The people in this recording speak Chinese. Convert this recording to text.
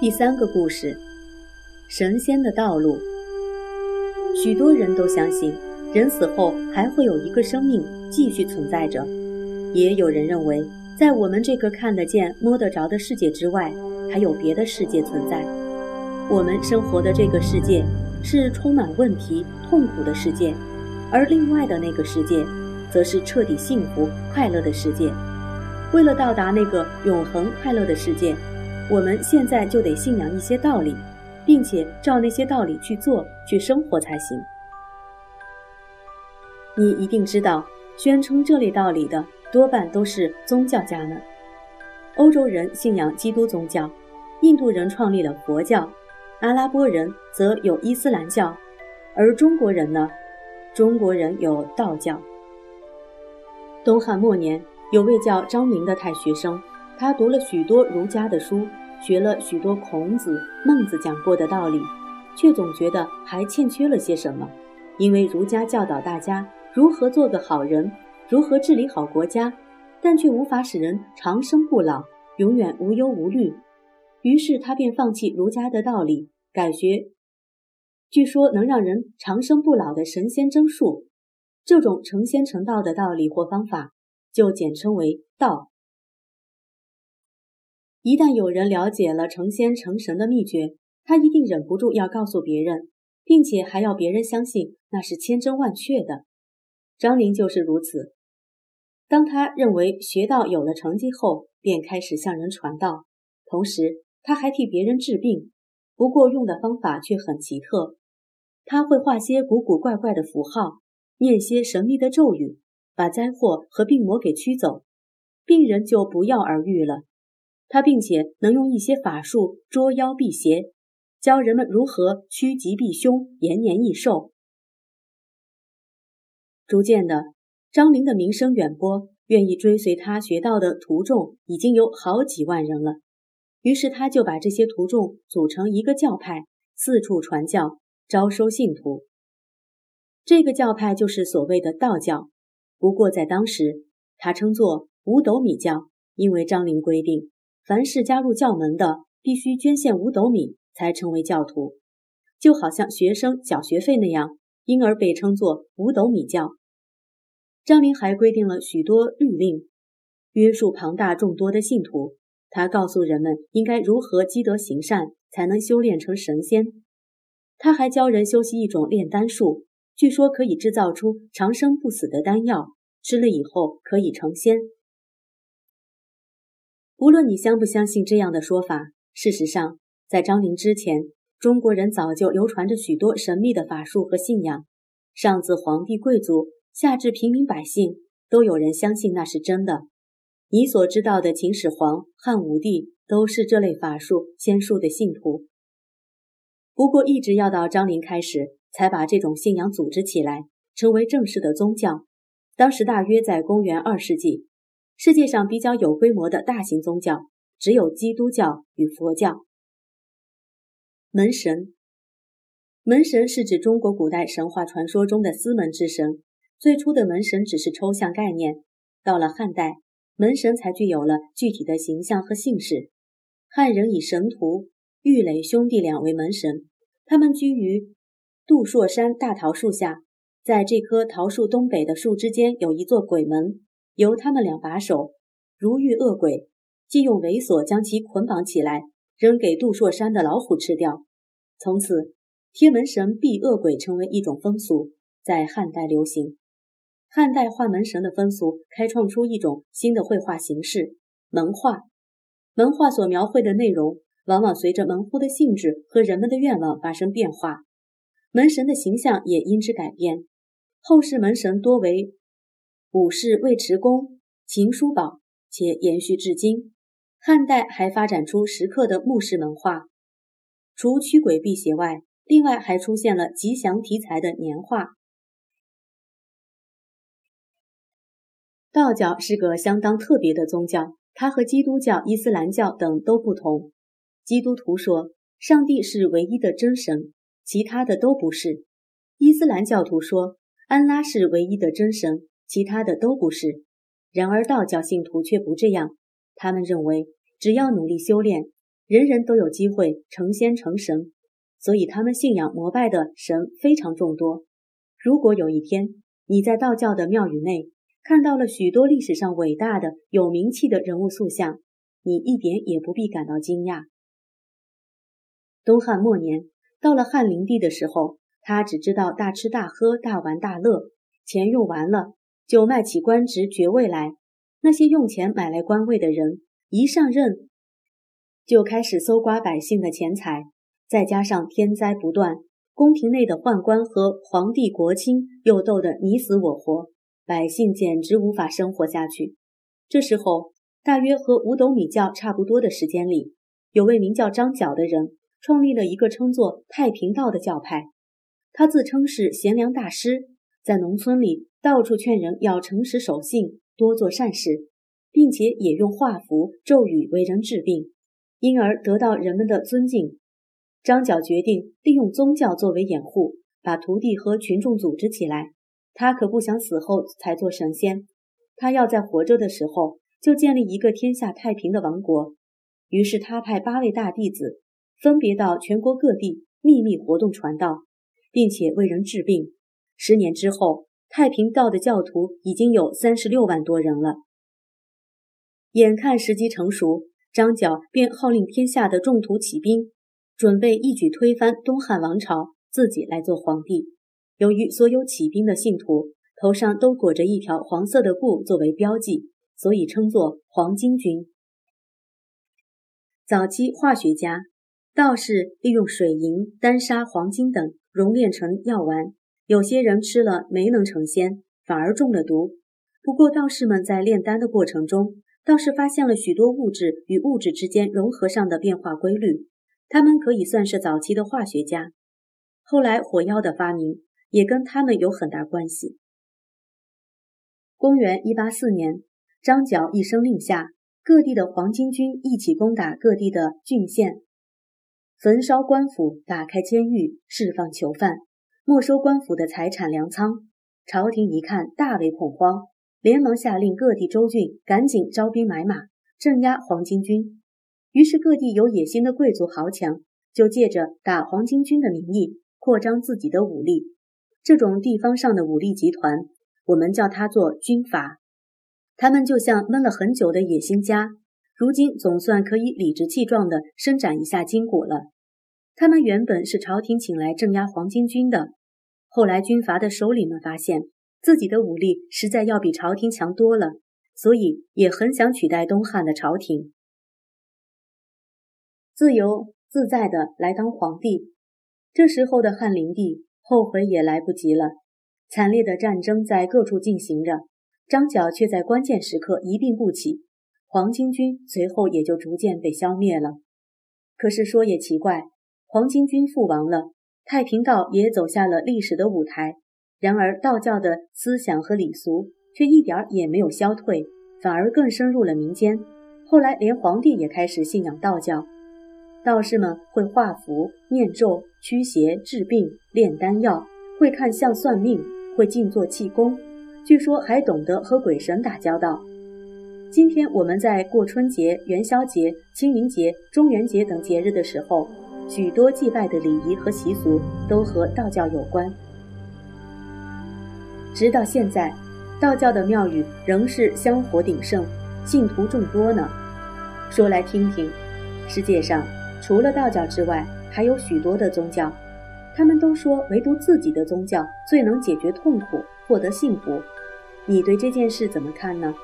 第三个故事：神仙的道路。许多人都相信，人死后还会有一个生命继续存在着。也有人认为，在我们这个看得见、摸得着的世界之外，还有别的世界存在。我们生活的这个世界是充满问题、痛苦的世界，而另外的那个世界，则是彻底幸福、快乐的世界。为了到达那个永恒快乐的世界。我们现在就得信仰一些道理，并且照那些道理去做、去生活才行。你一定知道，宣称这类道理的多半都是宗教家们。欧洲人信仰基督宗教，印度人创立了佛教，阿拉伯人则有伊斯兰教，而中国人呢？中国人有道教。东汉末年，有位叫张明的太学生。他读了许多儒家的书，学了许多孔子、孟子讲过的道理，却总觉得还欠缺了些什么。因为儒家教导大家如何做个好人，如何治理好国家，但却无法使人长生不老，永远无忧无虑。于是他便放弃儒家的道理，改学据说能让人长生不老的神仙真术。这种成仙成道的道理或方法，就简称为道。一旦有人了解了成仙成神的秘诀，他一定忍不住要告诉别人，并且还要别人相信那是千真万确的。张陵就是如此。当他认为学道有了成绩后，便开始向人传道，同时他还替别人治病。不过用的方法却很奇特，他会画些古古怪怪的符号，念些神秘的咒语，把灾祸和病魔给驱走，病人就不药而愈了。他并且能用一些法术捉妖辟邪，教人们如何趋吉避凶、延年益寿。逐渐的，张陵的名声远播，愿意追随他学道的徒众已经有好几万人了。于是，他就把这些徒众组成一个教派，四处传教，招收信徒。这个教派就是所谓的道教。不过，在当时，他称作五斗米教，因为张陵规定。凡是加入教门的，必须捐献五斗米才成为教徒，就好像学生缴学费那样，因而被称作五斗米教。张陵还规定了许多律令，约束庞大众多的信徒。他告诉人们应该如何积德行善，才能修炼成神仙。他还教人修习一种炼丹术，据说可以制造出长生不死的丹药，吃了以后可以成仙。无论你相不相信这样的说法，事实上，在张陵之前，中国人早就流传着许多神秘的法术和信仰，上自皇帝贵族，下至平民百姓，都有人相信那是真的。你所知道的秦始皇、汉武帝，都是这类法术仙术的信徒。不过，一直要到张陵开始，才把这种信仰组织起来，成为正式的宗教。当时大约在公元二世纪。世界上比较有规模的大型宗教只有基督教与佛教。门神，门神是指中国古代神话传说中的司门之神。最初的门神只是抽象概念，到了汉代，门神才具有了具体的形象和姓氏。汉人以神荼、郁垒兄弟俩为门神，他们居于杜朔山大桃树下，在这棵桃树东北的树枝间有一座鬼门。由他们俩把手，如遇恶鬼，即用猥琐将其捆绑起来，扔给杜朔山的老虎吃掉。从此，贴门神避恶鬼成为一种风俗，在汉代流行。汉代画门神的风俗开创出一种新的绘画形式——门画。门画所描绘的内容，往往随着门户的性质和人们的愿望发生变化，门神的形象也因之改变。后世门神多为。武士尉迟恭、秦叔宝，且延续至今。汉代还发展出石刻的墓室文化，除驱鬼辟邪外，另外还出现了吉祥题材的年画。道教是个相当特别的宗教，它和基督教、伊斯兰教等都不同。基督徒说，上帝是唯一的真神，其他的都不是；伊斯兰教徒说，安拉是唯一的真神。其他的都不是，然而道教信徒却不这样。他们认为，只要努力修炼，人人都有机会成仙成神，所以他们信仰膜拜的神非常众多。如果有一天你在道教的庙宇内看到了许多历史上伟大的、有名气的人物塑像，你一点也不必感到惊讶。东汉末年，到了汉灵帝的时候，他只知道大吃大喝、大玩大乐，钱用完了就卖起官职爵位来。那些用钱买来官位的人，一上任就开始搜刮百姓的钱财，再加上天灾不断，宫廷内的宦官和皇帝国亲又斗得你死我活，百姓简直无法生活下去。这时候，大约和五斗米教差不多的时间里，有位名叫张角的人。创立了一个称作太平道的教派，他自称是贤良大师，在农村里到处劝人要诚实守信，多做善事，并且也用画符咒语为人治病，因而得到人们的尊敬。张角决定利用宗教作为掩护，把徒弟和群众组织起来。他可不想死后才做神仙，他要在活着的时候就建立一个天下太平的王国。于是他派八位大弟子。分别到全国各地秘密活动传道，并且为人治病。十年之后，太平道的教徒已经有三十六万多人了。眼看时机成熟，张角便号令天下的众徒起兵，准备一举推翻东汉王朝，自己来做皇帝。由于所有起兵的信徒头上都裹着一条黄色的布作为标记，所以称作黄巾军。早期化学家。道士利用水银、丹砂、黄金等熔炼成药丸，有些人吃了没能成仙，反而中了毒。不过，道士们在炼丹的过程中，倒是发现了许多物质与物质之间融合上的变化规律。他们可以算是早期的化学家。后来，火药的发明也跟他们有很大关系。公元一八四年，张角一声令下，各地的黄巾军一起攻打各地的郡县。焚烧官府，打开监狱，释放囚犯，没收官府的财产粮仓。朝廷一看，大为恐慌，连忙下令各地州郡赶紧招兵买马，镇压黄巾军。于是，各地有野心的贵族豪强就借着打黄巾军的名义，扩张自己的武力。这种地方上的武力集团，我们叫它做军阀。他们就像闷了很久的野心家。如今总算可以理直气壮地伸展一下筋骨了。他们原本是朝廷请来镇压黄巾军的，后来军阀的首领们发现自己的武力实在要比朝廷强多了，所以也很想取代东汉的朝廷，自由自在地来当皇帝。这时候的汉灵帝后悔也来不及了。惨烈的战争在各处进行着，张角却在关键时刻一病不起。黄巾军随后也就逐渐被消灭了。可是说也奇怪，黄巾军覆亡了，太平道也走下了历史的舞台。然而道教的思想和礼俗却一点儿也没有消退，反而更深入了民间。后来连皇帝也开始信仰道教，道士们会画符、念咒、驱邪、治病、炼丹药，会看相算命，会静坐气功，据说还懂得和鬼神打交道。今天我们在过春节、元宵节、清明节、中元节等节日的时候，许多祭拜的礼仪和习俗都和道教有关。直到现在，道教的庙宇仍是香火鼎盛，信徒众多呢。说来听听，世界上除了道教之外，还有许多的宗教，他们都说唯独自己的宗教最能解决痛苦、获得幸福。你对这件事怎么看呢？